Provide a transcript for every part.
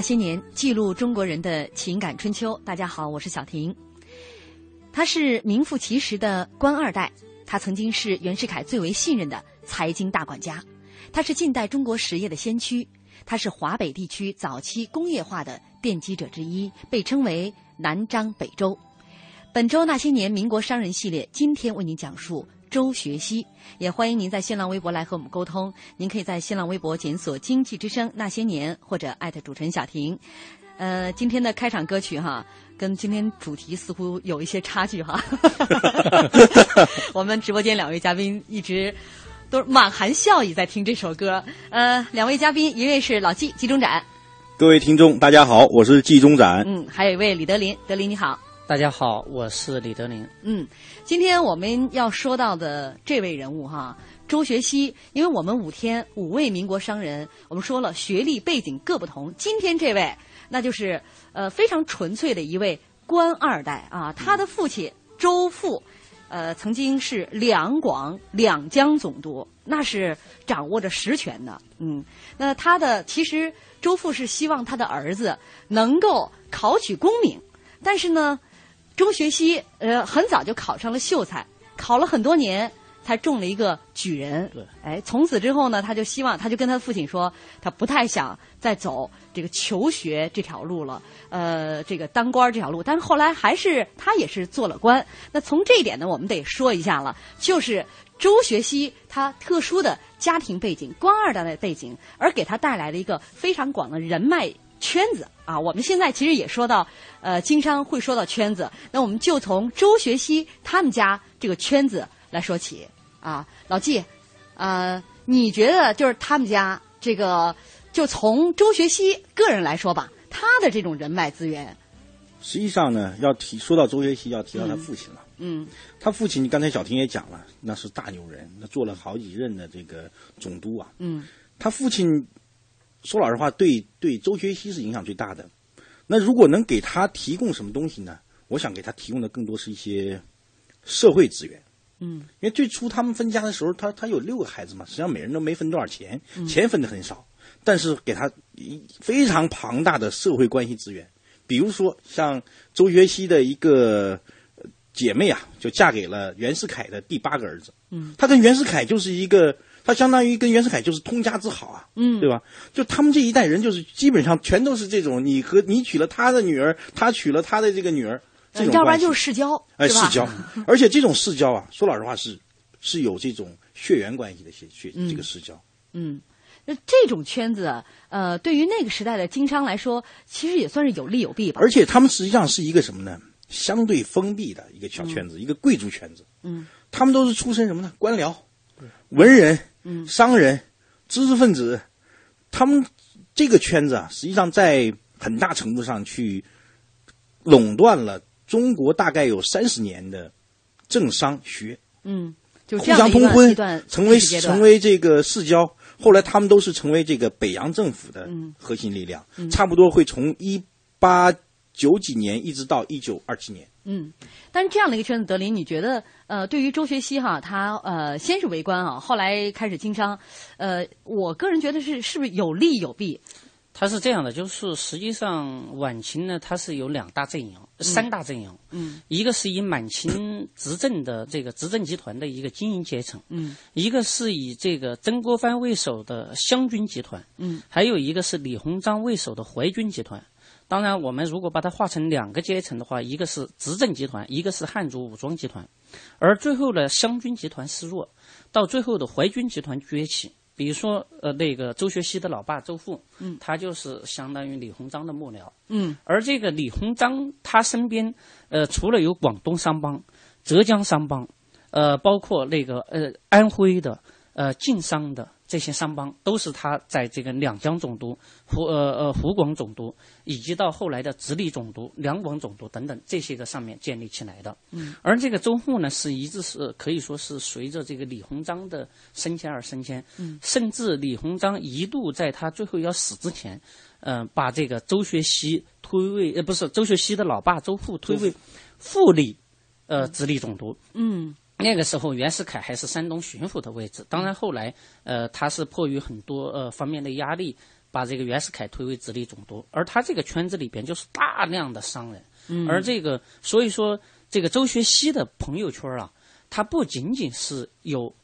那些年，记录中国人的情感春秋。大家好，我是小婷。他是名副其实的官二代，他曾经是袁世凯最为信任的财经大管家，他是近代中国实业的先驱，他是华北地区早期工业化的奠基者之一，被称为南张北周。本周那些年民国商人系列，今天为您讲述。周学熙，也欢迎您在新浪微博来和我们沟通。您可以在新浪微博检索“经济之声那些年”或者艾特主持人小婷。呃，今天的开场歌曲哈，跟今天主题似乎有一些差距哈。我们直播间两位嘉宾一直都是满含笑意在听这首歌。呃，两位嘉宾，一位是老季季中展。各位听众，大家好，我是季中展。嗯，还有一位李德林，德林你好。大家好，我是李德林。嗯，今天我们要说到的这位人物哈，周学熙，因为我们五天五位民国商人，我们说了学历背景各不同。今天这位，那就是呃非常纯粹的一位官二代啊。他的父亲周父，呃曾经是两广两江总督，那是掌握着实权的。嗯，那他的其实周父是希望他的儿子能够考取功名，但是呢。周学熙，呃，很早就考上了秀才，考了很多年，才中了一个举人。对，哎，从此之后呢，他就希望，他就跟他父亲说，他不太想再走这个求学这条路了，呃，这个当官这条路。但是后来还是他也是做了官。那从这一点呢，我们得说一下了，就是周学熙他特殊的家庭背景，官二代的背景，而给他带来了一个非常广的人脉。圈子啊，我们现在其实也说到，呃，经商会说到圈子，那我们就从周学熙他们家这个圈子来说起啊。老季，呃，你觉得就是他们家这个，就从周学熙个人来说吧，他的这种人脉资源，实际上呢，要提说到周学熙，要提到他父亲了。嗯，他父亲，刚才小婷也讲了，那是大牛人，那做了好几任的这个总督啊。嗯，他父亲。说老实话，对对，周学熙是影响最大的。那如果能给他提供什么东西呢？我想给他提供的更多是一些社会资源。嗯，因为最初他们分家的时候，他他有六个孩子嘛，实际上每人都没分多少钱，钱分的很少，但是给他非常庞大的社会关系资源。比如说，像周学熙的一个姐妹啊，就嫁给了袁世凯的第八个儿子。嗯，他跟袁世凯就是一个。他相当于跟袁世凯就是通家之好啊，嗯，对吧？就他们这一代人，就是基本上全都是这种，你和你娶了他的女儿，他娶了他的这个女儿，这种要不然就是世交，哎，世交。而且这种世交啊，说老实话是是有这种血缘关系的血血这个世交。嗯，那这种圈子，呃，对于那个时代的经商来说，其实也算是有利有弊吧。而且他们实际上是一个什么呢？相对封闭的一个小圈子，一个贵族圈子。嗯，他们都是出身什么呢？官僚、文人。嗯，商人、知识分子，他们这个圈子啊，实际上在很大程度上去垄断了中国大概有三十年的政商学。嗯，就互相通婚，成为成为这个世交。后来他们都是成为这个北洋政府的核心力量，差不多会从一八九几年一直到一九二七年。嗯，但是这样的一个圈子，德林，你觉得呃，对于周学熙哈，他呃，先是为官啊，后来开始经商，呃，我个人觉得是是不是有利有弊？他是这样的，就是实际上晚清呢，它是有两大阵营，三大阵营。嗯，一个是以满清执政的这个执政集团的一个精英阶层。嗯，一个是以这个曾国藩为首的湘军集团。嗯，还有一个是李鸿章为首的淮军集团。当然，我们如果把它划成两个阶层的话，一个是执政集团，一个是汉族武装集团，而最后呢湘军集团示弱，到最后的淮军集团崛起。比如说，呃，那个周学熙的老爸周馥，嗯，他就是相当于李鸿章的幕僚，嗯，而这个李鸿章他身边，呃，除了有广东商帮、浙江商帮，呃，包括那个呃安徽的、呃晋商的。这些商帮都是他在这个两江总督、湖呃呃湖广总督，以及到后来的直隶总督、两广总督等等这些个上面建立起来的。嗯，而这个周馥呢，是一直是可以说是随着这个李鸿章的升迁而升迁。嗯，甚至李鸿章一度在他最后要死之前，嗯，把这个周学熙推为呃不是周学熙的老爸周馥推为副理，呃直隶总督。嗯。那个时候，袁世凯还是山东巡抚的位置。当然，后来，呃，他是迫于很多呃方面的压力，把这个袁世凯推为直隶总督。而他这个圈子里边就是大量的商人，嗯，而这个所以说，这个周学熙的朋友圈啊，他不仅仅是有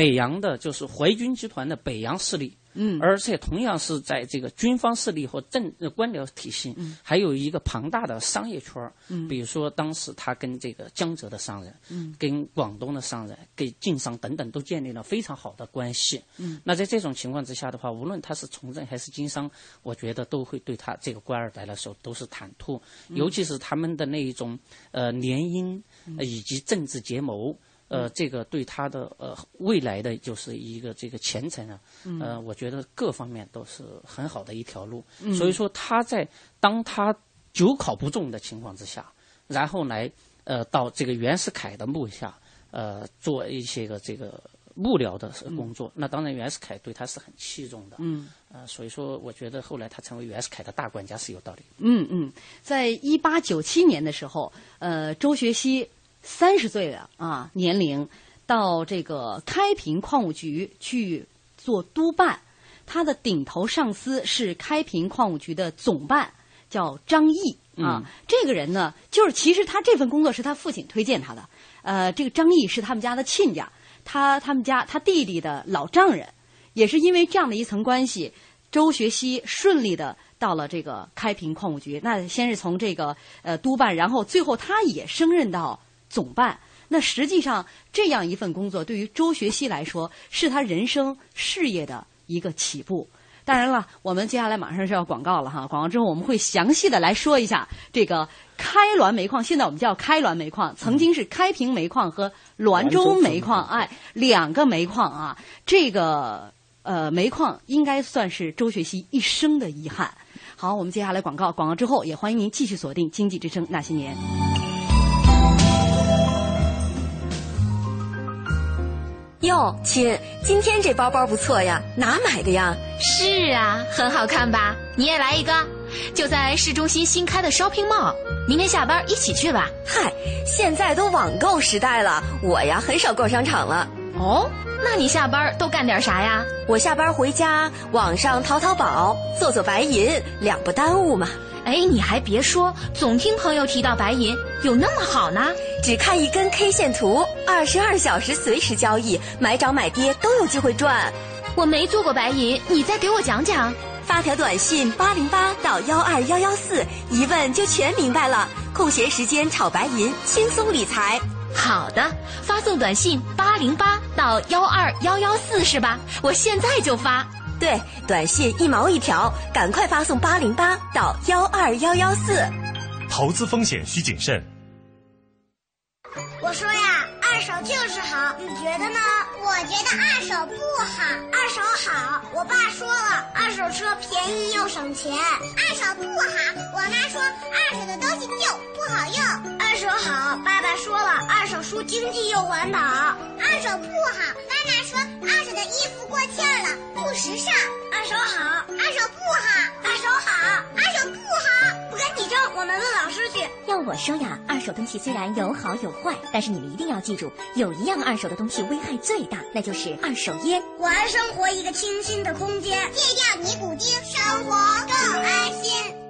北洋的，就是淮军集团的北洋势力。嗯，而且同样是在这个军方势力和政官僚体系，嗯，还有一个庞大的商业圈嗯，比如说当时他跟这个江浙的商人，嗯，跟广东的商人、跟晋商等等都建立了非常好的关系，嗯，那在这种情况之下的话，无论他是从政还是经商，我觉得都会对他这个官二代来说都是坦途，尤其是他们的那一种呃联姻以及政治结谋。呃，这个对他的呃未来的就是一个这个前程啊，呃，我觉得各方面都是很好的一条路。所以说他在当他久考不中的情况之下，然后来呃到这个袁世凯的幕下呃做一些个这个幕僚的工作，那当然袁世凯对他是很器重的。嗯，呃，所以说我觉得后来他成为袁世凯的大管家是有道理。嗯嗯，在一八九七年的时候，呃，周学熙。三十岁的啊年龄，到这个开平矿务局去做督办，他的顶头上司是开平矿务局的总办，叫张毅啊。这个人呢，就是其实他这份工作是他父亲推荐他的。呃，这个张毅是他们家的亲家，他他们家他弟弟的老丈人，也是因为这样的一层关系，周学熙顺利的到了这个开平矿务局。那先是从这个呃督办，然后最后他也升任到总办。那实际上这样一份工作对于周学熙来说，是他人生事业的一个起步。当然了，我们接下来马上是要广告了哈，广告之后我们会详细的来说一下这个开滦煤矿，现在我们叫开滦煤矿，曾经是开平煤矿和滦州煤矿，哎，两个煤矿啊，这个呃煤矿应该算是周学熙一生的遗憾。好，我们接下来广告，广告之后也欢迎您继续锁定《经济之声那些年》。哟，亲，今天这包包不错呀，哪买的呀？是啊，很好看吧？你也来一个，就在市中心新开的 shopping mall，明天下班一起去吧。嗨，现在都网购时代了，我呀很少逛商场了。哦，那你下班都干点啥呀？我下班回家，网上淘淘宝，做做白银，两不耽误嘛。哎，你还别说，总听朋友提到白银有那么好呢。只看一根 K 线图，二十二小时随时交易，买涨买跌都有机会赚。我没做过白银，你再给我讲讲。发条短信八零八到幺二幺幺四，一问就全明白了。空闲时间炒白银，轻松理财。好的，发送短信八零八到幺二幺幺四是吧？我现在就发。对，短信一毛一条，赶快发送八零八到幺二幺幺四。投资风险需谨慎。我说呀，二手就是好，你觉得呢？我觉得二手不好。二手好，我爸说了，二手车便宜又省钱。二手不好，我妈说二手的东西旧不好用。二手好，爸爸说了，二手书经济又环保。二手不好，妈妈说二手的衣服过气了，不时尚。二手好，二手不好，二手好，二手不好。不跟你争，我们问老师去。要我说呀，二手东西虽然有好有坏，但是你们一定要记住，有一样二手的东西危害最大，那就是二手烟。还生活一个清新的空间，戒掉尼古丁，生活更安心。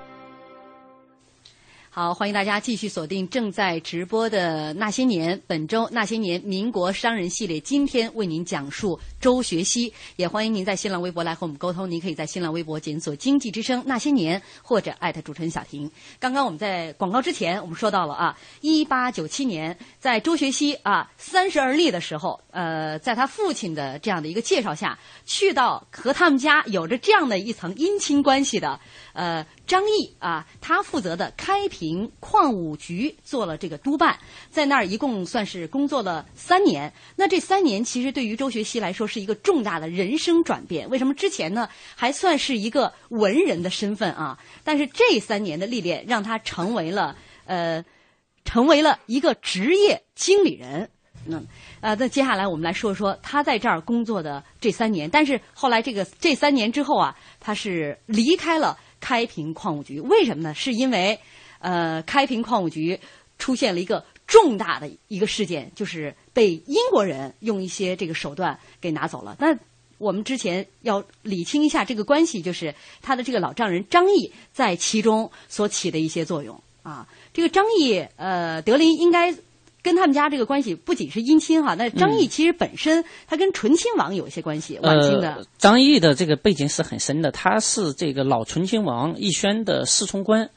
好，欢迎大家继续锁定正在直播的《那些年》，本周《那些年》民国商人系列，今天为您讲述周学熙。也欢迎您在新浪微博来和我们沟通，您可以在新浪微博检索“经济之声那些年”或者艾特主持人小婷。刚刚我们在广告之前，我们说到了啊，一八九七年，在周学熙啊三十而立的时候，呃，在他父亲的这样的一个介绍下，去到和他们家有着这样的一层姻亲关系的呃张毅啊，他负责的开平矿务局做了这个督办，在那儿一共算是工作了三年。那这三年其实对于周学熙来说是一个重大的人生转变。为什么之前呢还算是一个文人的身份啊？但是这三年的历练让他成为了呃，成为了一个职业经理人。那呃，那接下来我们来说说他在这儿工作的这三年。但是后来这个这三年之后啊，他是离开了开平矿务局。为什么呢？是因为呃，开平矿务局出现了一个重大的一个事件，就是被英国人用一些这个手段给拿走了。那我们之前要理清一下这个关系，就是他的这个老丈人张毅在其中所起的一些作用啊。这个张毅呃，德林应该。跟他们家这个关系不仅是姻亲哈，那张毅其实本身他跟醇亲王有一些关系，晚清的。张毅的这个背景是很深的，他是这个老醇亲王奕轩的侍从官，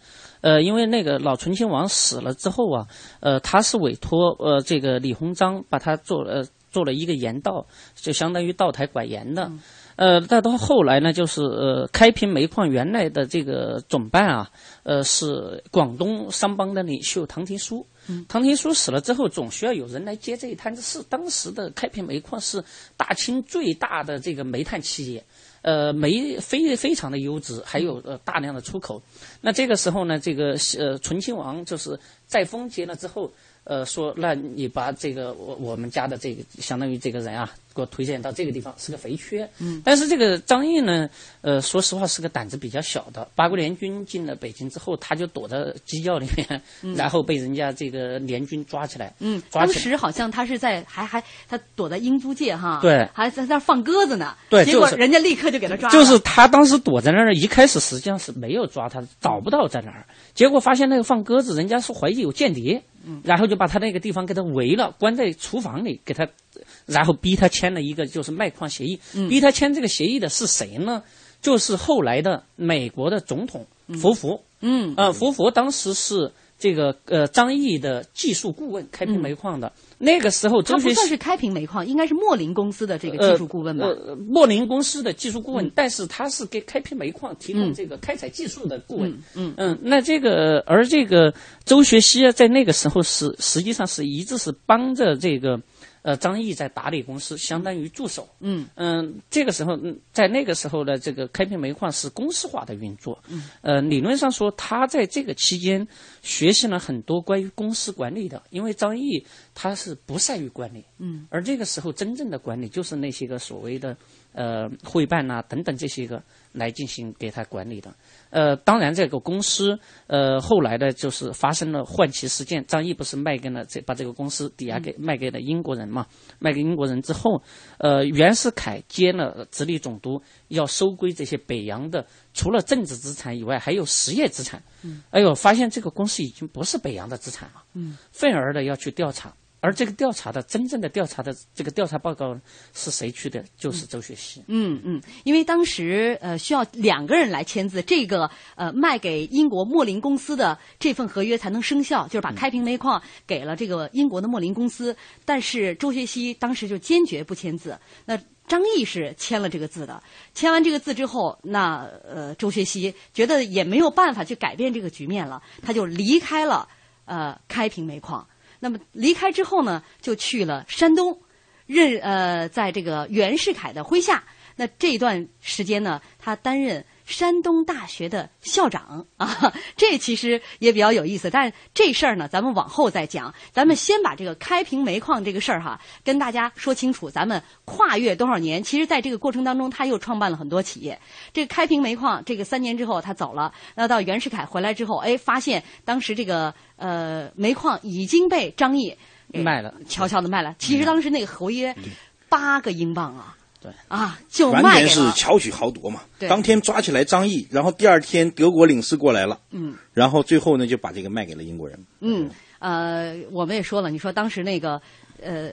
呃，因为那个老醇亲王死了之后啊，呃，他是委托呃这个李鸿章把他做呃做了一个盐道，就相当于道台管盐的。呃，再到后来呢，就是呃，开平煤矿原来的这个总办啊，呃，是广东商帮的领袖唐廷枢。唐廷枢死了之后，总需要有人来接这一摊子事。当时的开平煤矿是大清最大的这个煤炭企业，呃，煤非非常的优质，还有呃大量的出口。那这个时候呢，这个呃醇亲王就是在封接了之后。呃，说那你把这个我我们家的这个相当于这个人啊，给我推荐到这个地方是个肥缺。嗯，但是这个张毅呢，呃，说实话是个胆子比较小的。八国联军进了北京之后，他就躲在鸡窖里面，嗯 然后被人家这个联军抓起来。嗯，抓起来。当时好像他是在还还他躲在英租界哈，对还在那儿放鸽子呢，对结果人家立刻就给他抓了，就是他当时躲在那儿，一开始实际上是没有抓他，找不到在哪儿。结果发现那个放鸽子，人家是怀疑有间谍，嗯然后就把他那个地方给他围了，关在厨房里，给他，然后逼他签了一个就是卖矿协议。嗯逼他签这个协议的是谁呢？就是后来的美国的总统福福。嗯，呃，福福当时是这个呃张毅的技术顾问，开平煤矿的。那个时候，他周学习不算是开平煤矿，应该是莫林公司的这个技术顾问吧？莫林公司的技术顾问，嗯但是他是给开平煤矿提供这个开采技术的顾问。嗯嗯，那这个而这个周学熙啊，在那个时候是实际上是一直是帮着这个呃张毅在打理公司，相当于助手。嗯嗯，这个时候，嗯，在那个时候呢，这个开平煤矿是公司化的运作。嗯，呃，理论上说，他在这个期间学习了很多关于公司管理的，因为张毅他是不善于管理。嗯，而这个时候真正的管理就是那些个所谓的呃会办呐、等等这些个来进行给他管理的。呃，当然这个公司呃后来呢就是发生了换旗事件，张毅不是卖给了这把这个公司抵押给、卖给了英国人嘛？卖给英国人之后，呃，袁世凯接了直隶总督，要收归这些北洋的，除了政治资产以外，还有实业资产。嗯，哎呦，发现这个公司已经不是北洋的资产了。嗯，愤而的要去调查，而这个调查的真正的调查的这个调查报告是谁去的？就是周学熙。嗯嗯，因为当时呃需要两个人来签字，这个呃卖给英国莫林公司的这份合约才能生效，就是把开平煤矿给了这个英国的莫林公司，但是周学熙当时就坚决不签字。那张毅是签了这个字的，签完这个字之后，那呃周学熙觉得也没有办法去改变这个局面了，他就离开了呃开平煤矿。那么离开之后呢，就去了山东。任呃，在这个袁世凯的麾下，那这段时间呢，他担任山东大学的校长啊，这其实也比较有意思。但是这事儿呢，咱们往后再讲。咱们先把这个开平煤矿这个事儿哈，跟大家说清楚。咱们跨越多少年？其实，在这个过程当中，他又创办了很多企业。这个开平煤矿，这个三年之后他走了，那到袁世凯回来之后，哎，发现当时这个呃煤矿已经被张毅。卖了，悄悄的卖了。其实当时那个合约八个英镑啊，对啊，就完。全是巧取豪夺嘛。对当天抓起来张毅，然后第二天德国领事过来了，嗯然后最后呢就把这个卖给了英国人。嗯呃，我们也说了，你说当时那个呃。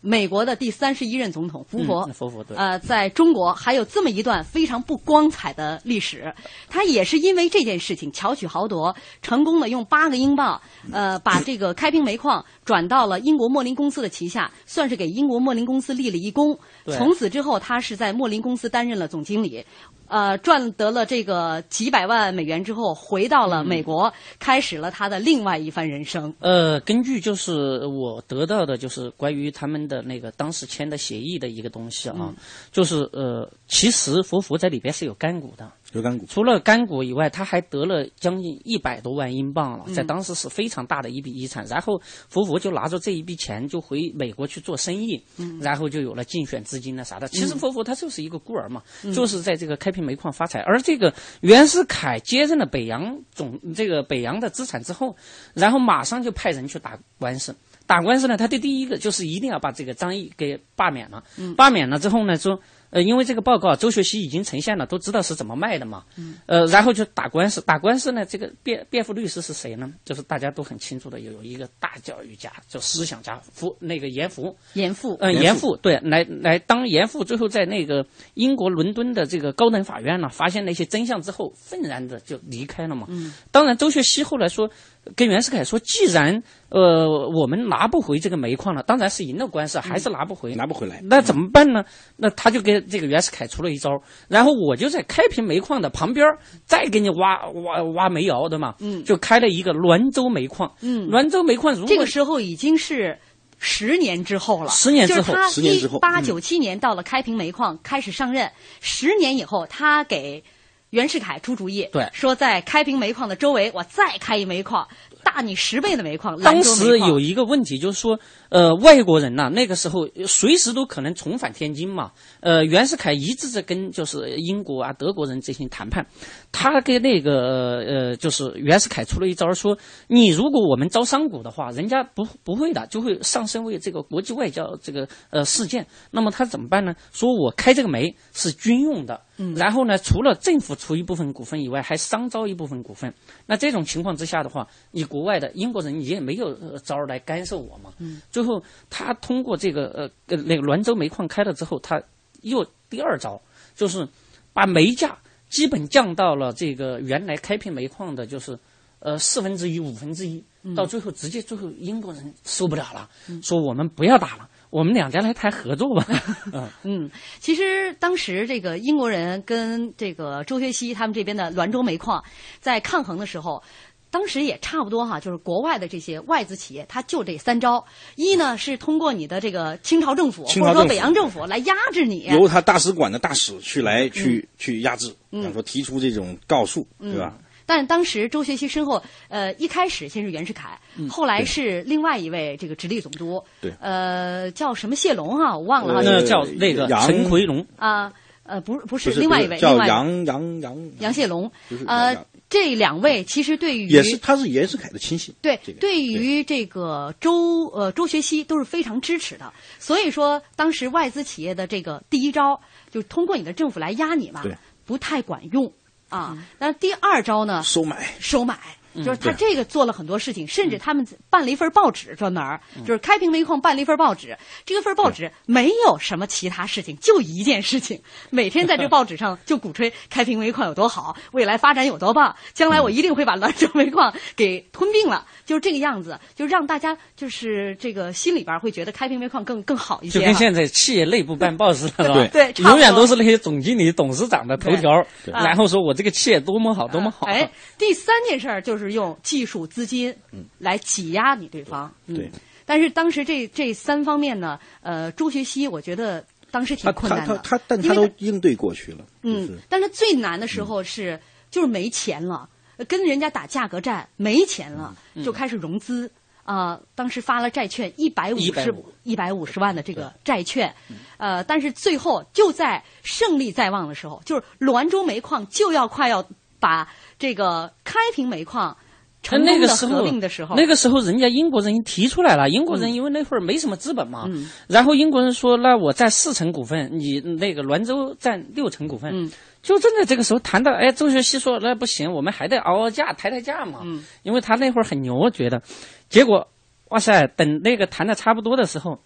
美国的第三十一任总统福伯，嗯福伯对呃，在中国还有这么一段非常不光彩的历史。他也是因为这件事情巧取豪夺，成功的用八个英镑，呃，把这个开平煤矿转到了英国莫林公司的旗下，算是给英国莫林公司立了一功。对从此之后，他是在莫林公司担任了总经理。呃，赚得了这个几百万美元之后，回到了美国，开始了他的另外一番人生。呃，根据就是我得到的，就是关于他们的那个当时签的协议的一个东西啊，嗯就是呃，其实福福在里边是有干股的，有干股。除了干股以外，他还得了将近一百多万英镑了，嗯在当时是非常大的一笔遗产。然后福福就拿着这一笔钱就回美国去做生意，嗯然后就有了竞选资金啊啥的。其实嗯福福他就是一个孤儿嘛，嗯就是在这个开平煤矿发财。而这个袁世凯接任了北洋总这个北洋的资产之后，然后马上就派人去打官司。打官司呢，他的第一个就是一定要把这个张毅给罢免了。嗯罢免了之后呢，说呃，因为这个报告周学熙已经呈现了，都知道是怎么卖的嘛。嗯呃，然后就打官司，打官司呢，这个辩辩护律师是谁呢？就是大家都很清楚的，有有一个大教育家，就思想家福那个严复。严复，嗯，严复对，来来当严复，最后在那个英国伦敦的这个高等法院呢，发现了一些真相之后，愤然的就离开了嘛。嗯，当然，周学熙后来说，跟袁世凯说，既然呃我们拿不回这个煤矿了，当然是赢了官司，还是拿不回，拿不回来。那怎么办呢？那他就给这个袁世凯出了一招，然后我就在开平煤矿的旁边儿再给你挖挖挖煤窑，对吗？嗯就开了一个滦州煤矿。嗯滦州煤矿如果这个时候已经是。十年之后了，十年之后十年之后八九七年到了开平煤矿开始上任，十年以后他给袁世凯出主意，对说在开平煤矿的周围我再开一煤矿，大你十倍的煤矿。当时有一个问题就是说，呃，外国人呐，那个时候随时都可能重返天津嘛。呃，袁世凯一直在跟就是英国啊、德国人进行谈判，他给那个呃，就是袁世凯出了一招，说你如果我们招商股的话，人家不不会的，就会上升为这个国际外交这个呃事件。那么他怎么办呢？说我开这个煤是军用的。然后呢，除了政府出一部分股份以外，还商招一部分股份。那这种情况之下的话，你国外的英国人也没有招来干涉我嘛。最后他通过这个呃那个滦州煤矿开了之后，他又第二招，就是把煤价基本降到了这个原来开平煤矿的，就是呃四分之一、五分之一。到最后直接最后英国人受不了了，说我们不要打了。我们两家来谈合作吧。嗯，其实当时这个英国人跟这个周学熙他们这边的滦州煤矿在抗衡的时候，当时也差不多哈，就是国外的这些外资企业，他就这三招：一呢是通过你的这个清朝政府或者说北洋政府来压制你，由他大使馆的大使去来去去压制，比方说提出这种告诉，对吧？但当时周学熙身后，呃，一开始先是袁世凯，后来是另外一位这个直隶总督，对，呃，叫什么谢龙哈，我忘了哈，那叫那个陈奎龙啊，呃，不是不是另外一位，叫杨杨杨杨谢龙，呃，这两位其实对于也是他是袁世凯的亲信，对，对于这个周呃周学熙都是非常支持的，所以说当时外资企业的这个第一招就通过你的政府来压你嘛，不太管用。啊，那第二招呢？收买，收买，就是他这个做了很多事情，甚至他们办了一份报纸，专门就是开平煤矿办了一份报纸。这个份报纸没有什么其他事情，就一件事情，每天在这 报纸上就鼓吹开平煤矿有多好，未来发展有多棒，将来我一定会把兰州煤矿给吞并了。就是这个样子，就让大家就是这个心里边会觉得开平煤矿更更好一些。就跟现在企业内部办报似的，对，永远都是那些总经理、董事长的头条，然后说我这个企业多么好，多么好。哎，第三件事儿就是用技术资金来挤压你对方。对，但是当时这这三方面呢，呃，朱学熙我觉得当时挺困难的，他他但他都应对过去了。嗯，但是最难的时候是就是没钱了。跟人家打价格战没钱了，就开始融资啊！当时发了债券一百五十一百五十万的这个债券，呃，但是最后就在胜利在望的时候，就是滦州煤矿就要快要把这个开平煤矿成功的合并的时候，那个时候人家英国人已经提出来了，英国人因为那会儿没什么资本嘛，然后英国人说：“那我占四成股份，你那个滦州占六成股份。”就正在这个时候谈到，哎，周学熙说那不行，我们还得熬熬价，抬抬价嘛。嗯，因为他那会儿很牛，觉得，结果，哇塞，等那个谈的差不多的时候，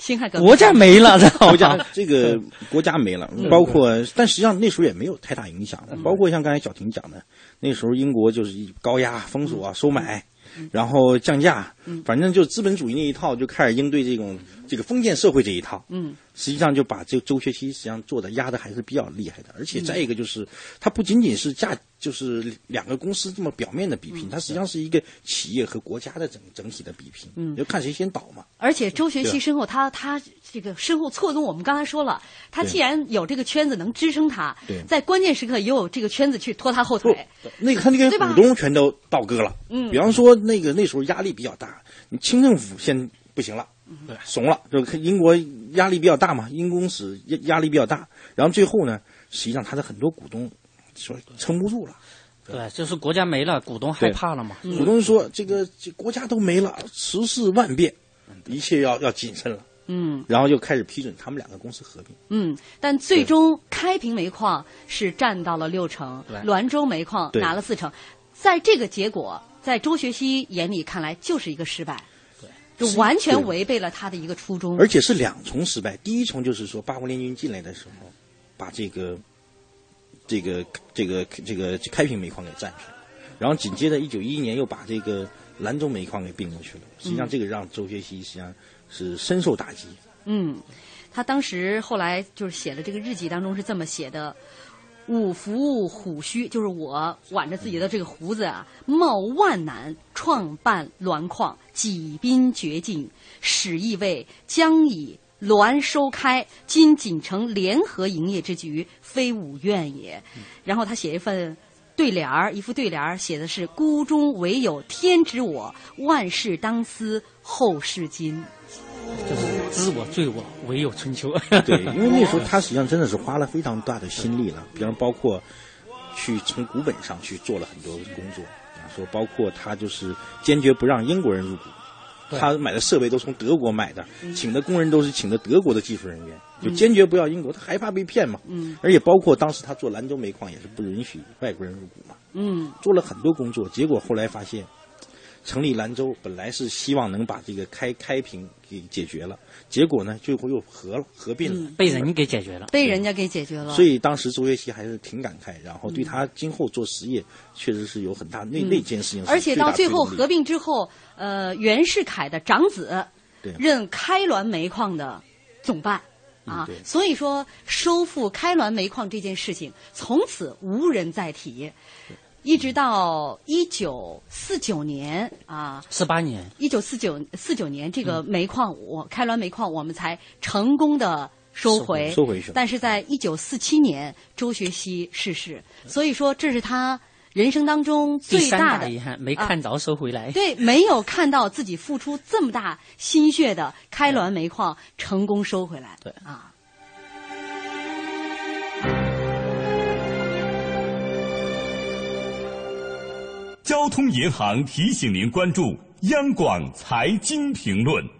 辛亥国家没了，国家这个国家没了，包括，但实际上那时候也没有太大影响。包括像刚才小婷讲的，那时候英国就是高压、封锁、收买。然后降价，反正就资本主义那一套就开始应对这种这个封建社会这一套。嗯，实际上就把这周学期实际上做的压的还是比较厉害的，而且再一个就是，它不仅仅是价，就是两个公司这么表面的比拼，它实际上是一个企业和国家的整整体的比拼。嗯，就看谁先倒嘛。而且周学期身后，他他这个身后错综，我们刚才说了，他既然有这个圈子能支撑他，在关键时刻也有这个圈子去拖他后腿。那个他那个股东全都倒戈了。嗯，比方说。那个那时候压力比较大，你清政府先不行了，对，怂了，就英国压力比较大嘛，英公使压压力比较大，然后最后呢，实际上他的很多股东说撑不住了，对，就是国家没了，股东害怕了嘛，股东说这个这国家都没了，时势万变，一切要要谨慎了，嗯，然后就开始批准他们两个公司合并，嗯，但最终开平煤矿是占到了六成，滦州煤矿拿了四成，在这个结果。在周学熙眼里看来，就是一个失败，对，就完全违背了他的一个初衷。而且是两重失败，第一重就是说八国联军进来的时候，把这个、这个、这个、这个开平煤矿给占去了，然后紧接着一九一一年又把这个兰州煤矿给并过去了。实际上，这个让周学熙实际上是深受打击。嗯，他当时后来就是写了这个日记当中是这么写的。五福虎须，就是我挽着自己的这个胡子啊，冒万难创办滦矿，几兵绝境，始意味将以滦收开，今锦城联合营业之局，非吾愿也。然后他写一份。对联儿，一副对联儿，写的是“孤中唯有天知我，万事当思后事今”。就是知我罪我，唯有春秋。对，因为那时候他实际上真的是花了非常大的心力了，比方包括去从古本上去做了很多工作，说包括他就是坚决不让英国人入股，他买的设备都从德国买的，请的工人都是请的德国的技术人员，就坚决不要英国，他害怕被骗嘛。嗯，而且包括当时他做兰州煤矿也是不允许外国人入股嘛。嗯，做了很多工作，结果后来发现。成立兰州本来是希望能把这个开开平给解决了，结果呢，最后又合了合并了，被人给解决了，被人家给解决了。所以当时周学熙还是挺感慨，然后对他今后做实业确实是有很大那那件事情。而且到最后合并之后，呃，袁世凯的长子任开滦煤矿的总办啊，所以说收复开滦煤矿这件事情从此无人再提。一直到一九四九年啊，四八年，一九四九四九年，这个煤矿我开滦煤矿我们才成功的收回，收回去。但是在一九四七年，周学熙逝世，所以说这是他人生当中最大的遗憾，没看着收回来。对，没有看到自己付出这么大心血的开滦煤矿成功收回来。对啊。交通银行提醒您关注央广财经评论。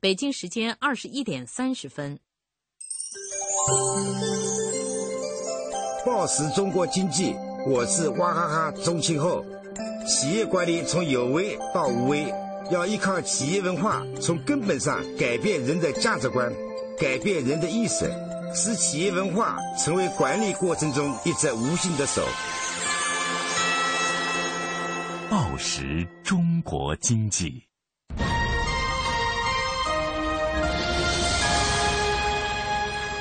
北京时间二十一点三十分。报时中国经济，我是娃哈哈钟庆后。企业管理从有为到无为，要依靠企业文化，从根本上改变人的价值观，改变人的意识，使企业文化成为管理过程中一只无形的手。报时中国经济，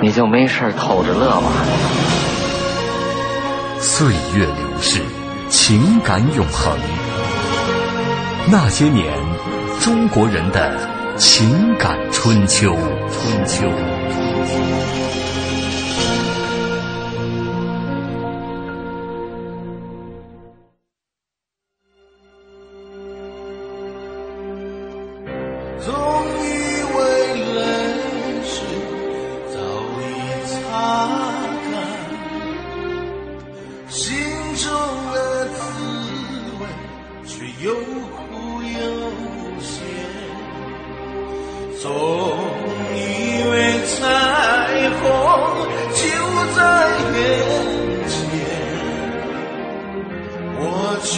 你就没事偷着乐吧。岁月流逝，情感永恒。那些年，中国人的情感春秋。春秋。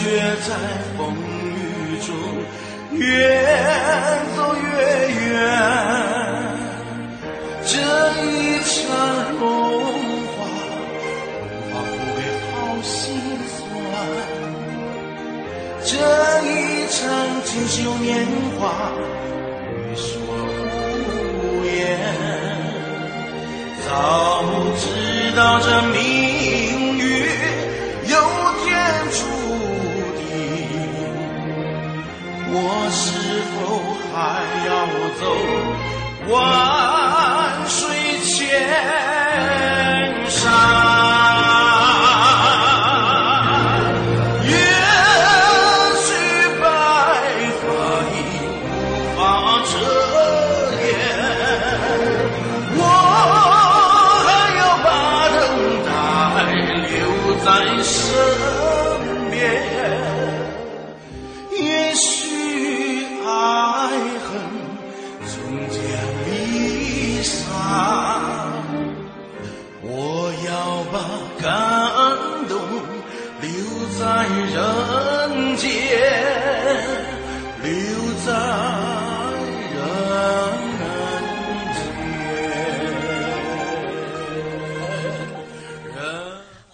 却在风雨中越走越远。这一场融化，融化不会好心酸。这一场锦绣年华，欲说无言。早知道这我是否还要走？完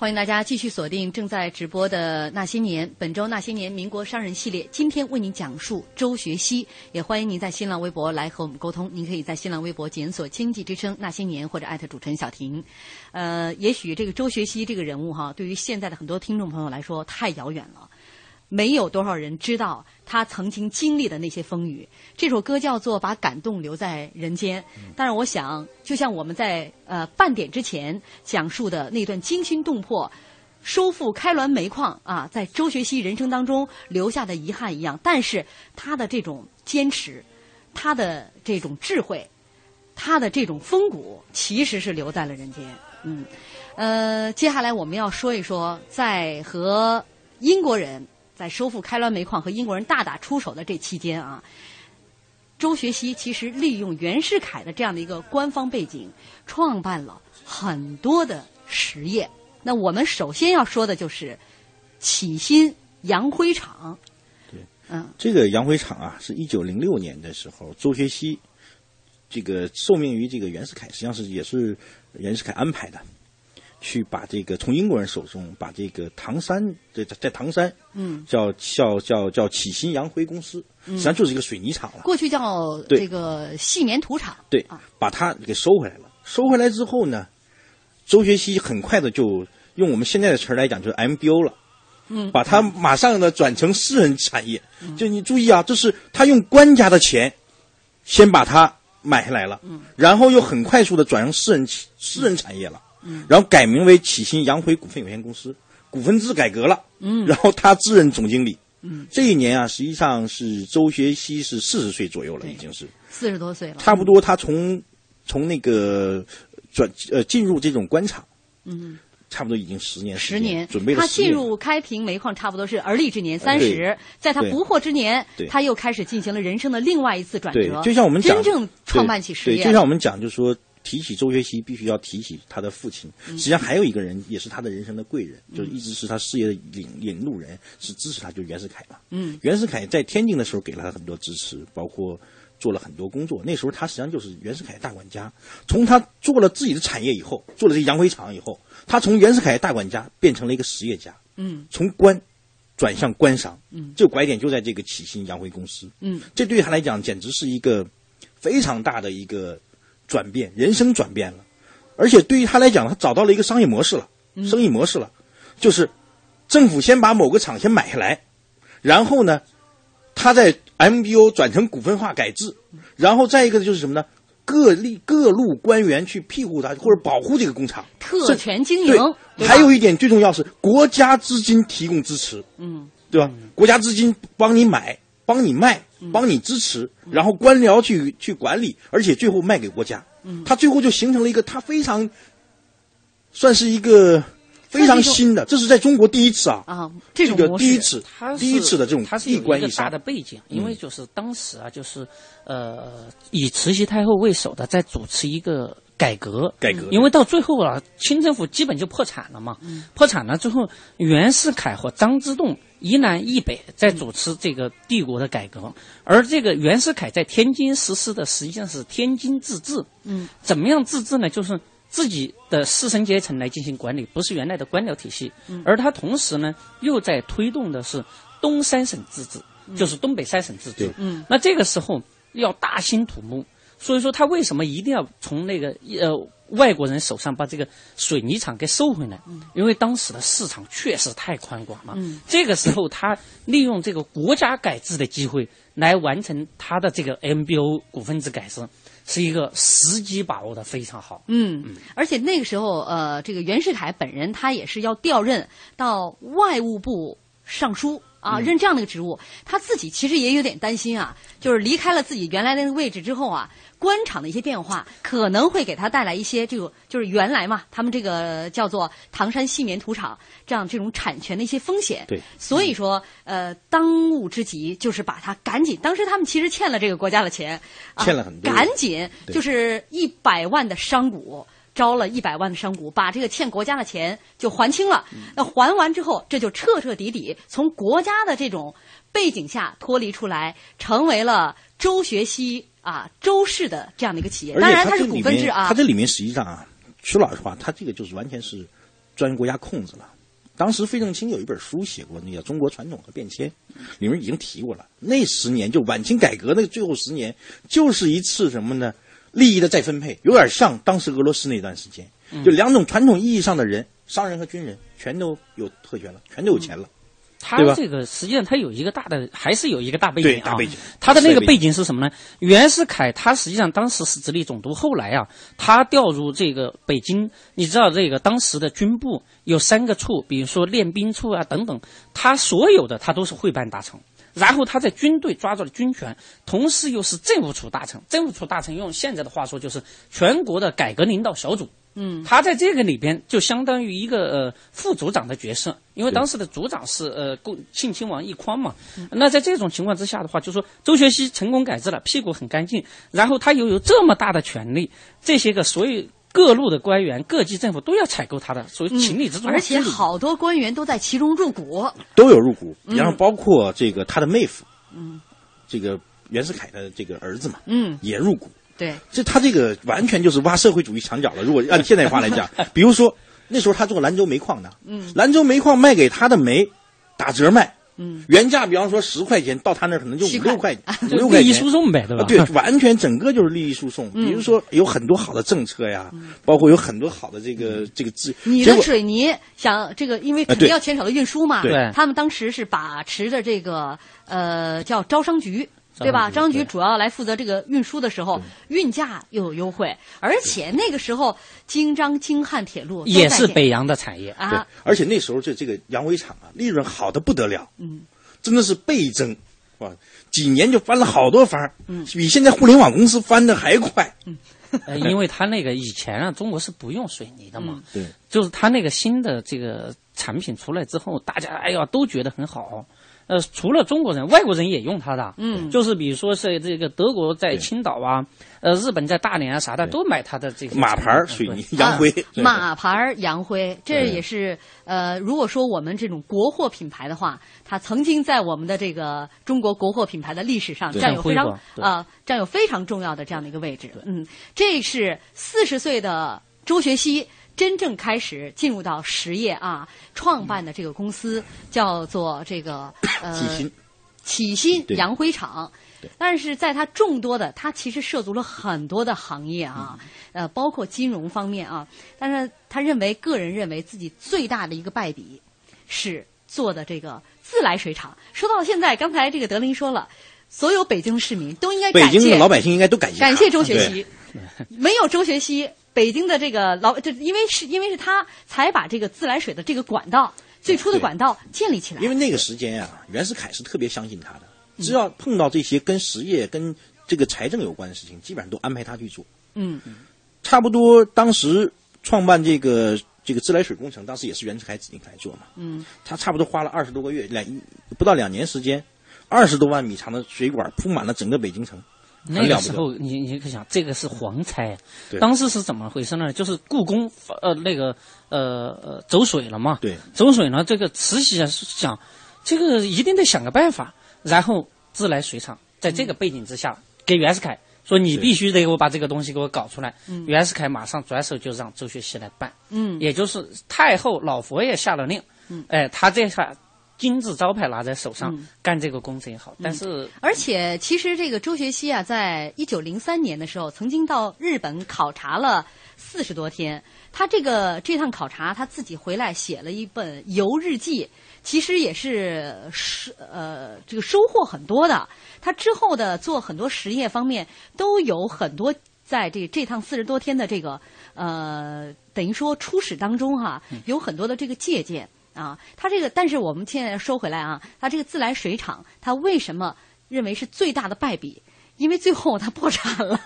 欢迎大家继续锁定正在直播的《那些年》，本周《那些年》民国商人系列，今天为您讲述周学熙。也欢迎您在新浪微博来和我们沟通，您可以在新浪微博检索“经济之声那些年”或者艾特主持人小婷。呃，也许这个周学熙这个人物哈，对于现在的很多听众朋友来说太遥远了。没有多少人知道他曾经经历的那些风雨。这首歌叫做《把感动留在人间》，但是我想，就像我们在呃半点之前讲述的那段惊心动魄、收复开滦煤矿啊，在周学熙人生当中留下的遗憾一样，但是他的这种坚持，他的这种智慧，他的这种风骨，其实是留在了人间。嗯，呃，接下来我们要说一说，在和英国人。在收复开滦煤矿和英国人大打出手的这期间啊，周学熙其实利用袁世凯的这样的一个官方背景，创办了很多的实业。那我们首先要说的就是启新洋灰厂。对，嗯，这个洋灰厂啊，是一九零六年的时候，周学熙这个受命于这个袁世凯，实际上是也是袁世凯安排的。去把这个从英国人手中把这个唐山在在唐山，嗯，叫叫叫叫启新洋灰公司，实际上就是一个水泥厂了。过去叫这个细棉土厂。对，把它给收回来了。收回来之后呢，周学熙很快的就用我们现在的词儿来讲，就是 MBO 了。嗯，把它马上的转成私人产业。就你注意啊，这是他用官家的钱先把它买下来了，嗯，然后又很快速的转成私人私人产业了。然后改名为启新洋灰股份有限公司，股份制改革了。嗯，然后他自任总经理。嗯，这一年啊，实际上是周学熙是四十岁左右了，已经是四十多岁了。差不多，他从从那个转呃进入这种官场，嗯，差不多已经十年十年准备了。他进入开平煤矿差不多是而立之年三十，在他不惑之年，他又开始进行了人生的另外一次转折。就像我们讲真正创办起实业，就像我们讲，就是说。提起周学熙，必须要提起他的父亲。嗯实际上还有一个人，也是他的人生的贵人，就是一直是他事业的领领路人，是支持他，就是袁世凯嘛。嗯，袁世凯在天津的时候给了他很多支持，包括做了很多工作。那时候他实际上就是袁世凯大管家。从他做了自己的产业以后，做了这洋灰厂以后，他从袁世凯大管家变成了一个实业家。嗯，从官转向官商。嗯，这个拐点就在这个启新洋灰公司。嗯，这对于他来讲简直是一个非常大的一个转变，人生转变了。而且对于他来讲，他找到了一个商业模式了，嗯生意模式了，就是政府先把某个厂先买下来，然后呢，他在 MBO 转成股份化改制，然后再一个就是什么呢？各立各路官员去庇护他或者保护这个工厂，特权经营，对，还有一点最重要是国家资金提供支持，嗯，对吧？国家资金帮你买、帮你卖、帮你支持，然后官僚去去管理，而且最后卖给国家。嗯。他最后就形成了一个他非常，算是一个非常新的，这是在中国第一次啊。啊，这个第一次它第一次的这种它是有一大的背景，因为嗯就是当时啊，就是呃，以慈禧太后为首的在主持一个改革，改革。因为到最后啊，清政府基本就破产了嘛，破产了之后，袁世凯和张之洞一南一北在主持这个帝国的改革，而这个袁世凯在天津实施的实际上是天津自治，嗯，怎么样自治呢？就是自己的士绅阶层来进行管理，不是原来的官僚体系。嗯。而他同时呢，又在推动的是东三省自治，嗯。就是东北三省自治。对。嗯，那这个时候要大兴土木，所以说他为什么一定要从那个呃外国人手上把这个水泥厂给收回来？因为当时的市场确实太宽广了。嗯这个时候他利用这个国家改制的机会来完成他的这个 MBO 股份制改制，是一个时机把握的非常好。嗯，而且那个时候，呃，这个袁世凯本人他也是要调任到外务部尚书啊，嗯任这样的一个职务。他自己其实也有点担心啊，就是离开了自己原来的那个位置之后啊，官场的一些变化可能会给他带来一些这个，就是原来嘛，他们这个叫做唐山细棉土厂这样这种产权的一些风险。对，所以说，呃，当务之急就是把他赶紧，当时他们其实欠了这个国家的钱，啊、欠了很多赶紧就是一百万的商贾。招了一百万的商股，把这个欠国家的钱就还清了。嗯那还完之后，这就彻彻底底从国家的这种背景下脱离出来，成为了周学熙啊周氏的这样的一个企业。当然，它是股份制啊它。这里面实际上啊，说老实话，它这个就是完全是钻国家空子了。当时费正清有一本书写过，那叫《中国传统和变迁》，里面已经提过了。那十年就晚清改革那最后十年，就是一次什么呢？利益的再分配，有点像当时俄罗斯那段时间，嗯就两种传统意义上的人，商人和军人，全都有特权了，全都有钱了。他这个实际上他有一个大的，还是有一个大背景啊。大背景他的那个背景背景是什么呢？袁世凯他实际上当时是直隶总督，后来啊，他调入这个北京，你知道这个当时的军部有三个处，比如说练兵处啊等等，他所有的他都是会办大臣。然后他在军队抓住了军权，同时又是政务处大臣。政务处大臣用现在的话说，就是全国的改革领导小组。嗯，他在这个里边就相当于一个呃副组长的角色，因为当时的组长是呃共庆亲王奕匡嘛。那在这种情况之下的话，就说周学熙成功改制了，屁股很干净，然后他又有这么大的权力，这些个所有各路的官员、各级政府都要采购他的，所以情理之中、嗯而且好多官员都在其中入股。都有入股，嗯然后包括这个他的妹夫，嗯这个袁世凯的这个儿子嘛，嗯，也入股。对，这他这个完全就是挖社会主义墙角了。如果按现代话来讲，比如说那时候他做兰州煤矿的，嗯兰州煤矿卖给他的煤打折卖，嗯，原价比方说十块钱，到他那可能就七五六块块，五六块钱。利益输送呗，对吧？啊对，完全整个就是利益输送。嗯比如说有很多好的政策呀，包括有很多好的这个这个资，你的水泥想这个，因为肯定要牵扯到运输嘛。对他们当时是把持着这个呃叫招商局。对吧？张局主要来负责这个运输的时候，运价又有优惠，而且那个时候京张京汉铁路也是北洋的产业啊。对，而且那时候这这个洋灰厂啊，利润好的不得了，嗯，真的是倍增，哇，几年就翻了好多番儿，嗯。比现在互联网公司翻的还快。呃，因为他那个以前啊，中国是不用水泥的嘛，对，就是他那个新的这个产品出来之后，大家哎呀都觉得很好。呃，除了中国人，外国人也用它的，嗯。就是比如说是这个德国在青岛啊，呃，日本在大连啊啥的，都买它的这个马牌儿水泥洋灰，马牌儿洋灰，这也是呃，如果说我们这种国货品牌的话，它曾经在我们的这个中国国货品牌的历史上占有非常很辉煌对。呃占有非常重要的这样的一个位置。嗯，这是四十岁的周学熙真正开始进入到实业啊，创办的这个公司叫做这个呃启新启新对洋灰厂。但是在它众多的，它其实涉足了很多的行业啊，呃，包括金融方面啊。但是他认为，个人认为自己最大的一个败笔是做的这个自来水厂。说到现在，刚才这个德林说了，所有北京市民都应该北感谢京的老百姓应该都感谢感谢周学习，没有周学习，北京的这个老这因为是因为是他才把这个自来水的这个管道最初的管道建立起来。因为那个时间呀、袁世凯是特别相信他的，只要碰到这些跟实业、跟这个财政有关的事情，基本上都安排他去做。嗯差不多当时创办这个这个自来水工程，当时也是袁世凯指定来做嘛。嗯他差不多花了二十多个月，两不到两年时间，二十多万米长的水管铺满了整个北京城，那。个时候，你你可想，这个是皇差当时是怎么回事呢？就是故宫呃那个呃呃走水了嘛。对。走水呢，这个慈禧想，这个一定得想个办法。然后自来水厂在这个背景之下，给袁世凯说你必须得给我把这个东西给我搞出来。嗯袁世凯马上转手就让周学熙来办。嗯也就是太后老佛爷下了令。嗯哎，他这下金字招牌拿在手上，嗯干这个工程也好，但是而且，其实这个周学熙啊，在一九零三年的时候，曾经到日本考察了四十多天。他这个这趟考察，他自己回来写了一本游日记，其实也是是呃这个收获很多的。他之后的做很多实业方面，都有很多在这这趟四十多天的这个呃等于说初始当中哈、有很多的这个借鉴。啊，它这个，但是我们现在说回来啊，它这个自来水厂，它为什么认为是最大的败笔？因为最后它破产了。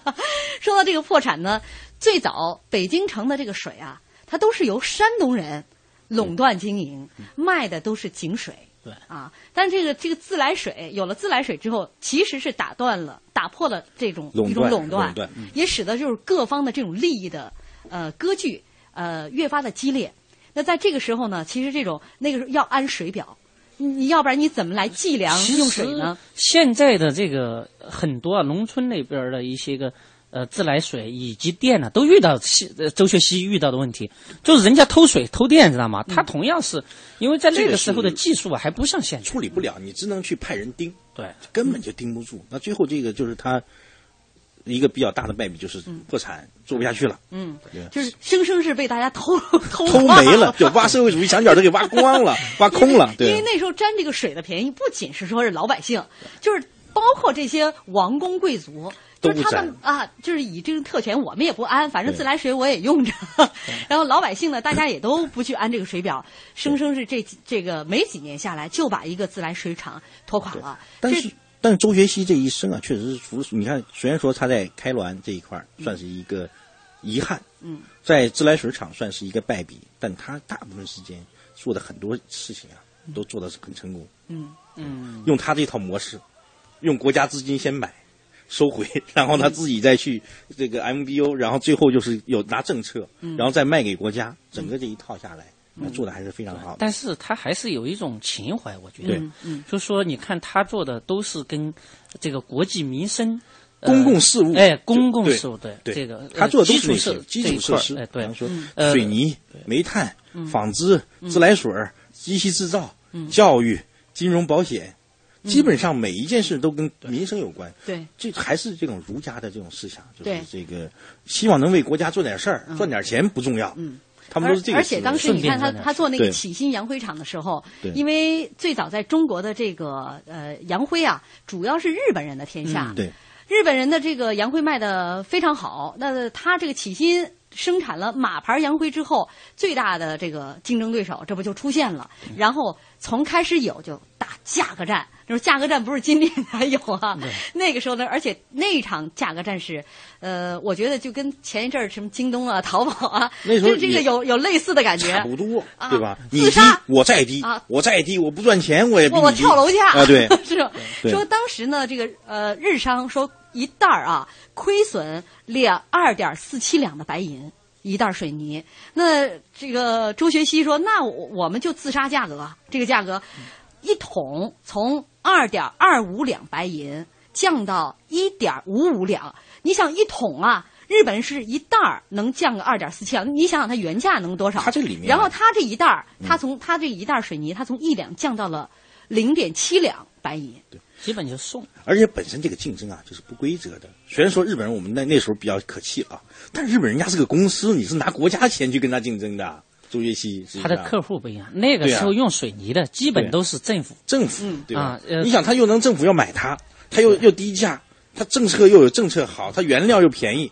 说到这个破产呢，最早北京城的这个水啊，它都是由山东人垄断经营，卖的都是井水。对啊，但这个这个自来水有了自来水之后，其实是打断了、打破了这种一种垄断垄断，垄断嗯也使得就是各方的这种利益的呃割据呃越发的激烈。那在这个时候呢，其实这种那个时候要安水表，你你要不然你怎么来计量用水呢？现在的这个很多啊，农村那边的一些个呃自来水以及电呢，都遇到西呃周学西遇到的问题，就是人家偷水偷电，知道吗？他同样是因为在那个时候的技术啊，还不像现在处理不了，你只能去派人盯，对，根本就盯不住。那最后这个就是他一个比较大的败笔，就是破产，做不下去了。嗯，就是生生是被大家偷 偷偷没了，就挖社会主义墙角都给挖光了，挖空了。对因为，那时候占这个水的便宜，不仅是说是老百姓，就是包括这些王公贵族。就是他们啊，就是以这种特权，我们也不安，反正自来水我也用着。然后老百姓呢，大家也都不去安这个水表，生生是这这个没几年下来，就把一个自来水厂拖垮了。但是但是周学熙这一生啊，确实是除了你看，虽然说他在开滦这一块儿算是一个遗憾，嗯在自来水厂算是一个败笔，但他大部分时间做的很多事情啊，都做的是很成功。嗯嗯，用他这套模式，用国家资金先买。收回，然后他自己再去这个 MBO，然后最后就是有拿政策，嗯然后再卖给国家，整个这一套下来，那做的还是非常好的。但是他还是有一种情怀，我觉得，对。嗯，就说你看他做的都是跟这个国计民生。呃公共事务。哎，公共事务，对对这个他做的都是那基础设些基础设施，哎，对。比方说呃水泥、煤炭嗯、纺织、自来水、机器制造、教育、金融保险，基本上每一件事都跟民生有关。对，这还是这种儒家的这种思想，就是这个希望能为国家做点事儿，赚点钱不重要。嗯。他们都是这个而且当时你看他他做那个对启新洋灰厂的时候，因为最早在中国的这个呃洋灰啊，主要是日本人的天下。嗯对，日本人的这个洋灰卖的非常好，那他这个启新生产了马牌洋灰之后，最大的这个竞争对手这不就出现了？然后从开始有就打价格战，就是价格战不是今天才有啊，那个时候呢，而且那场价格战是，呃，我觉得就跟前一阵儿什么京东啊、淘宝啊，那时候这这个有有类似的感觉，差不多，啊对吧？你低我再低啊，我再低，我不赚钱我也比我跳楼价啊，对，是？对说当时呢，这个呃日商说一袋儿啊亏损两二点四七两的白银。一袋水泥，那这个周学熙说，那我我们就自杀价格，这个价格一桶从二点二五两白银降到一点五五两。你想一桶啊，日本是一袋儿能降个二点四七两，你想想它原价能多少？它这里面，然后它这一袋儿，它从它这一袋水泥，它从一两降到了零点七两白银，对，基本就送。而且本身这个竞争啊，就是不规则的。虽然说日本人我们那那时候比较可气啊，但日本人家是个公司，你是拿国家钱去跟他竞争的。周越西，他的客户不一样，那个时候用水泥的基本都是政府，政府对吧？你想，他又能政府要买它，他又又低价，他政策又有政策好，他原料又便宜。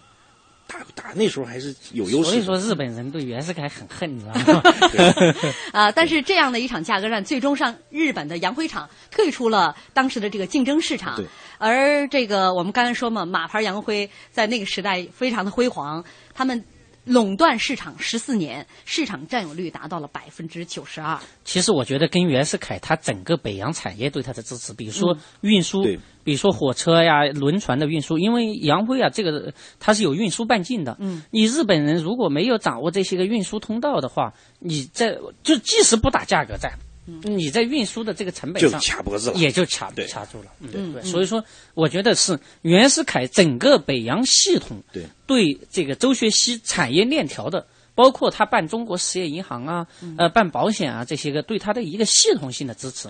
打打那时候还是有优势，所以说日本人对袁世凯很恨，你知道吗？啊，但是这样的一场价格战，最终让日本的洋灰厂退出了当时的这个竞争市场。而这个我们刚才说嘛，马牌洋灰在那个时代非常的辉煌，他们。垄断市场十四年，市场占有率达到了百分之九十二。其实我觉得跟袁世凯他整个北洋产业对他的支持，比如说运输，比如说火车呀、轮船的运输，因为洋灰啊，这个它是有运输半径的。嗯，你日本人如果没有掌握这些个运输通道的话，你在就即使不打价格战。你在运输的这个成本上就卡脖子了，也就卡卡住了。嗯，对，所以说，我觉得是袁世凯整个北洋系统对。对这个周学熙产业链条的，包括他办中国实业银行啊，呃，办保险啊这些个，对他的一个系统性的支持。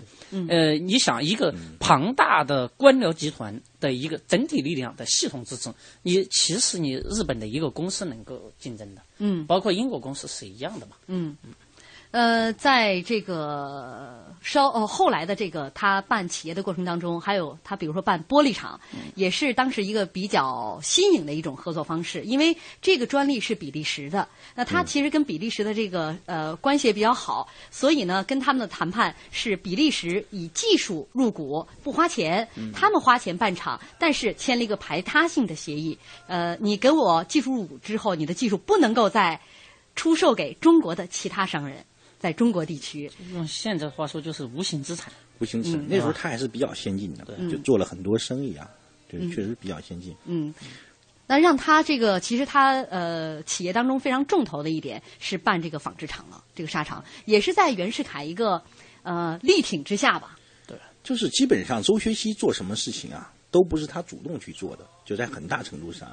呃，你想一个庞大的官僚集团的一个整体力量的系统支持，你其实你日本的一个公司能够竞争的，嗯，包括英国公司是一样的嘛，嗯。呃，在这个稍呃后来的这个他办企业的过程当中，还有他比如说办玻璃厂，也是当时一个比较新颖的一种合作方式。因为这个专利是比利时的，那他其实跟比利时的这个呃关系也比较好，所以呢，跟他们的谈判是比利时以技术入股，不花钱，他们花钱办厂，但是签了一个排他性的协议。呃，你给我技术入股之后，你的技术不能够再出售给中国的其他商人。在中国地区，用现在话说就是无形资产。无形资产，那时候他还是比较先进的，就做了很多生意啊，对，确实比较先进。嗯，那让他这个，其实他呃，企业当中非常重头的一点是办这个纺织厂了，这个纱厂也是在袁世凯一个呃力挺之下吧。对，就是基本上周学熙做什么事情啊，都不是他主动去做的，就在很大程度上。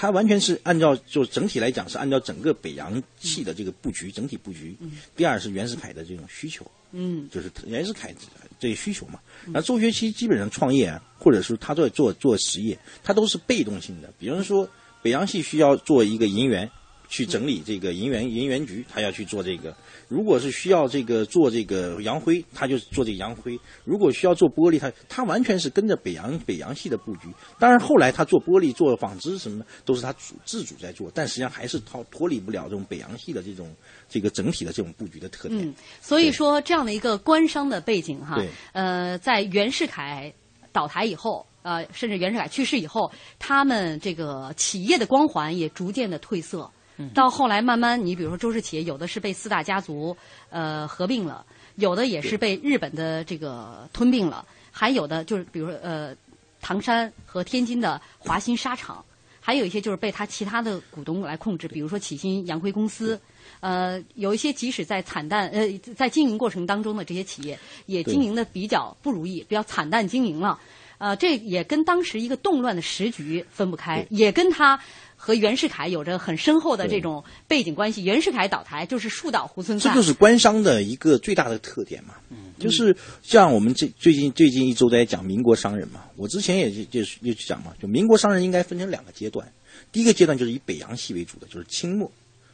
他完全是按照，就整体来讲是按照整个北洋系的这个布局，整体布局。第二是袁世凯的这种需求，嗯，就是袁世凯这需求嘛。那周学期基本上创业，或者是他在做做实业，他都是被动性的。比方说，北洋系需要做一个银元，去整理这个银元银元局，他要去做这个。如果是需要这个做这个洋灰，他就做这个洋灰；如果需要做玻璃，他他完全是跟着北洋北洋系的布局。当然后来他做玻璃、做纺织什么的，都是他主自主在做，但实际上还是脱脱离不了这种北洋系的这种这个整体的这种布局的特点。嗯，所以说这样的一个官商的背景哈，呃，在袁世凯倒台以后，呃，甚至袁世凯去世以后，他们这个企业的光环也逐渐的褪色。到后来，慢慢，你比如说周氏企业，有的是被四大家族呃合并了，有的也是被日本的这个吞并了，还有的就是比如说呃唐山和天津的华新纱厂，还有一些就是被他其他的股东来控制，比如说启新洋灰公司，呃，有一些即使在惨淡呃在经营过程当中的这些企业，也经营的比较不如意，比较惨淡经营了，呃，这也跟当时一个动乱的时局分不开，也跟他。和袁世凯有着很深厚的这种背景关系。袁世凯倒台就是树倒猢狲散，这就是官商的一个最大的特点嘛。嗯就是像我们这最近最近一周在讲民国商人嘛，我之前也就就就讲嘛，就民国商人应该分成两个阶段。第一个阶段就是以北洋系为主的，就是清末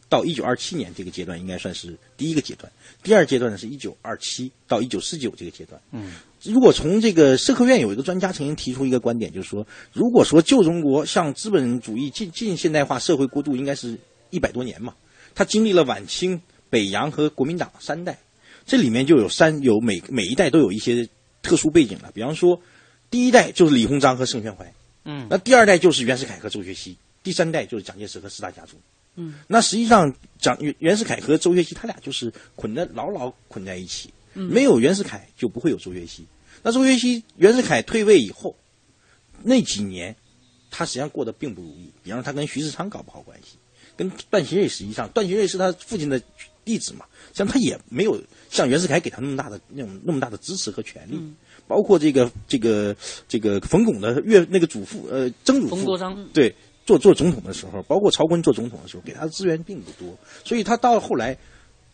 到一九二七年这个阶段应该算是第一个阶段。第二阶段呢是一九二七到一九四九这个阶段。嗯。如果从这个社科院有一个专家曾经提出一个观点，就是说，如果说旧中国向资本主义近近现代化社会过渡，应该是一百多年嘛。他经历了晚清、北洋和国民党三代，这里面就有三有每每一代都有一些特殊背景了。比方说，第一代就是李鸿章和盛宣怀，嗯，那第二代就是袁世凯和周学熙，第三代就是蒋介石和四大家族，嗯，那实际上蒋袁世凯和周学熙他俩就是捆得牢牢捆在一起，没有袁世凯就不会有周学熙。那周学熙、袁世凯退位以后，那几年，他实际上过得并不如意。比方说，他跟徐世昌搞不好关系，跟段祺瑞实际上，段祺瑞是他父亲的弟子嘛，像他也没有像袁世凯给他那么大的那种那么大的支持和权利。包括这个这个这个冯巩的岳那个祖父呃曾祖父，冯国璋对做做总统的时候，包括曹锟做总统的时候，给他的资源并不多，所以他到后来，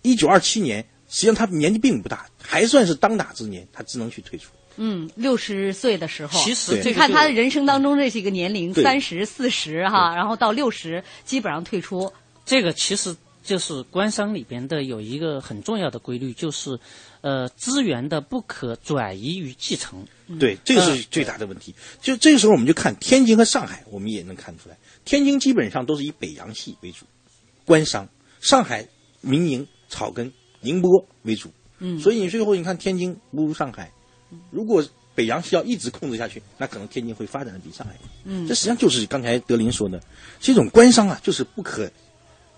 一九二七年，实际上他年纪并不大，还算是当打之年，他只能去退出。嗯，六十岁的时候，其实你看他人生当中这是一个年龄，对三十四十哈，然后到六十基本上退出。这个其实就是官商里边的有一个很重要的规律，就是呃资源的不可转移与继承。对，这个是最大的问题。就这个时候，我们就看天津和上海，我们也能看出来，天津基本上都是以北洋系为主，官商；上海民营、草根、宁波为主。嗯所以你最后你看天津不如上海，如果北洋需要一直控制下去，那可能天津会发展的比上海。嗯这实际上就是刚才德林说的，这种官商啊，就是不可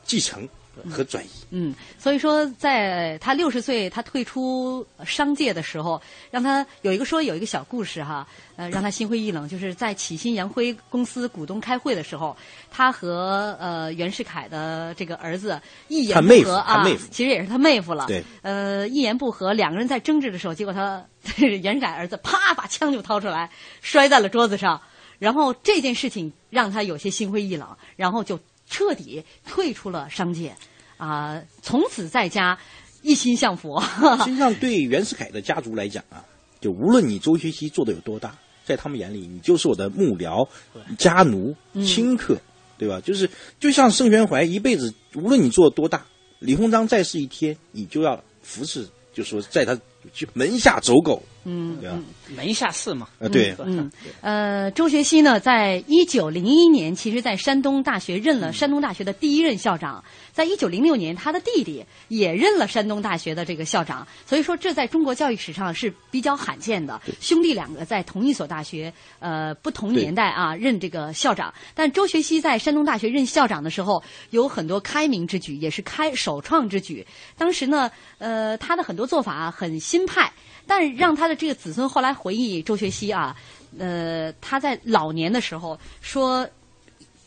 继承和转移。嗯，所以说，在他六十岁他退出商界的时候，让他有一个说有一个小故事哈，呃，让他心灰意冷，就是在启新洋辉公司股东开会的时候，他和呃袁世凯的这个儿子一言不合啊其实也是他妹夫了，对，呃，一言不合，两个人在争执的时候，结果他 袁世凯儿子啪把枪就掏出来，摔在了桌子上，然后这件事情让他有些心灰意冷，然后就彻底退出了商界，啊、从此在家一心向佛。实际上，对袁世凯的家族来讲啊，就无论你周学熙做的有多大，在他们眼里，你就是我的幕僚、家奴、嗯亲客，对吧？就是就像盛宣怀一辈子，无论你做的多大，李鸿章在世一天，你就要服侍，就说在他就门下走狗，嗯，对吧？门下士嘛。啊，对，嗯，呃，周学熙呢，在一九零一年，其实在山东大学任了山东大学的第一任校长。在一九零六年，他的弟弟也任了山东大学的这个校长。所以说，这在中国教育史上是比较罕见的，兄弟两个在同一所大学，呃，不同年代啊，任这个校长。但周学熙在山东大学任校长的时候，有很多开明之举，也是开首创之举。当时呢，呃，他的很多做法很新派。但让他的这个子孙后来回忆周学熙啊，呃，他在老年的时候说，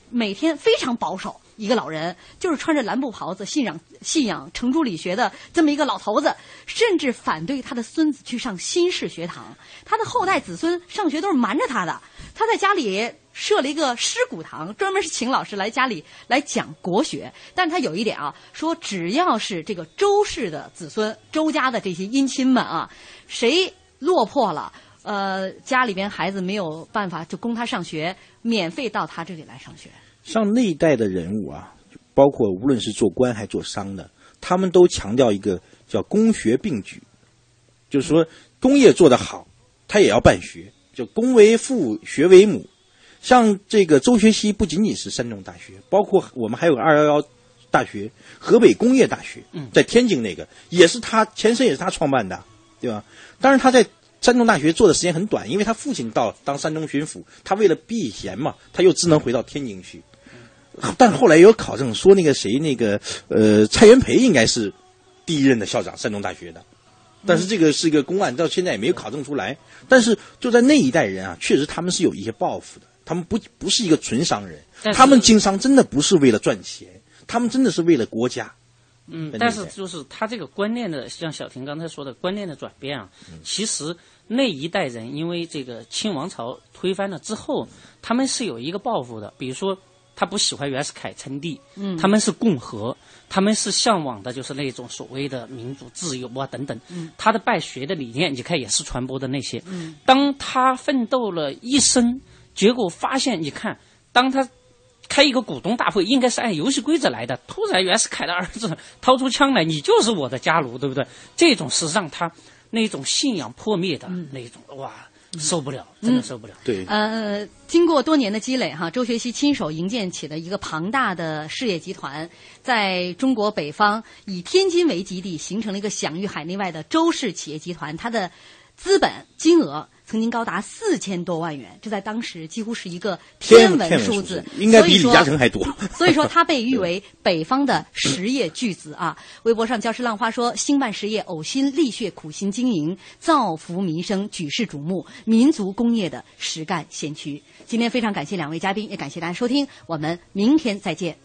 每天非常保守，一个老人就是穿着蓝布袍子，信仰信仰程朱理学的这么一个老头子，甚至反对他的孙子去上新式学堂，他的后代子孙上学都是瞒着他的，他在家里。设了一个师古堂，专门是请老师来家里来讲国学。但他有一点啊，说只要是这个周氏的子孙、周家的这些姻亲们啊，谁落魄了，呃，家里边孩子没有办法就供他上学，免费到他这里来上学。像那一代的人物啊，包括无论是做官还做商的，他们都强调一个叫工学并举，就是说工业做得好，他也要办学，就工为父，学为母。像这个周学熙不仅仅是山东大学，包括我们还有个二幺幺大学、河北工业大学，在天津那个也是他前身也是他创办的，对吧？当然他在山东大学做的时间很短，因为他父亲到当山东巡抚，他为了避嫌嘛，他又只能回到天津去。但后来也有考证说，那个谁，那个呃，蔡元培应该是第一任的校长，山东大学的。但是这个是一个公案，到现在也没有考证出来。但是就在那一代人啊，确实他们是有一些抱负的，他们不不是一个纯商人，他们经商真的不是为了赚钱，他们真的是为了国家。嗯，但是就是他这个观念的，像小婷刚才说的观念的转变啊，其实那一代人因为这个清王朝推翻了之后，他们是有一个抱负的，比如说他不喜欢袁世凯称帝，嗯。他们是共和，他们是向往的就是那种所谓的民主自由啊等等，嗯。他的办学的理念，你看也是传播的那些，嗯。当他奋斗了一生，结果发现，你看，当他开一个股东大会，应该是按游戏规则来的。突然，袁世凯的儿子 掏出枪来，你就是我的家奴，对不对？这种是让他那种信仰破灭的那种，哇，受不了，真的受不了。对，呃，经过多年的积累，哈，周学习亲手营建起的一个庞大的事业集团，在中国北方以天津为基地，形成了一个享誉海内外的周氏企业集团。它的资本金额曾经高达四千多万元，这在当时几乎是一个天文数数字，应该比李嘉诚还多。所以说，他被誉为北方的实业巨子啊。微博上，教师浪花说：“兴办实业，呕心沥血，苦心经营，造福民生，举世瞩目，民族工业的实干先驱。”今天非常感谢两位嘉宾，也感谢大家收听，我们明天再见。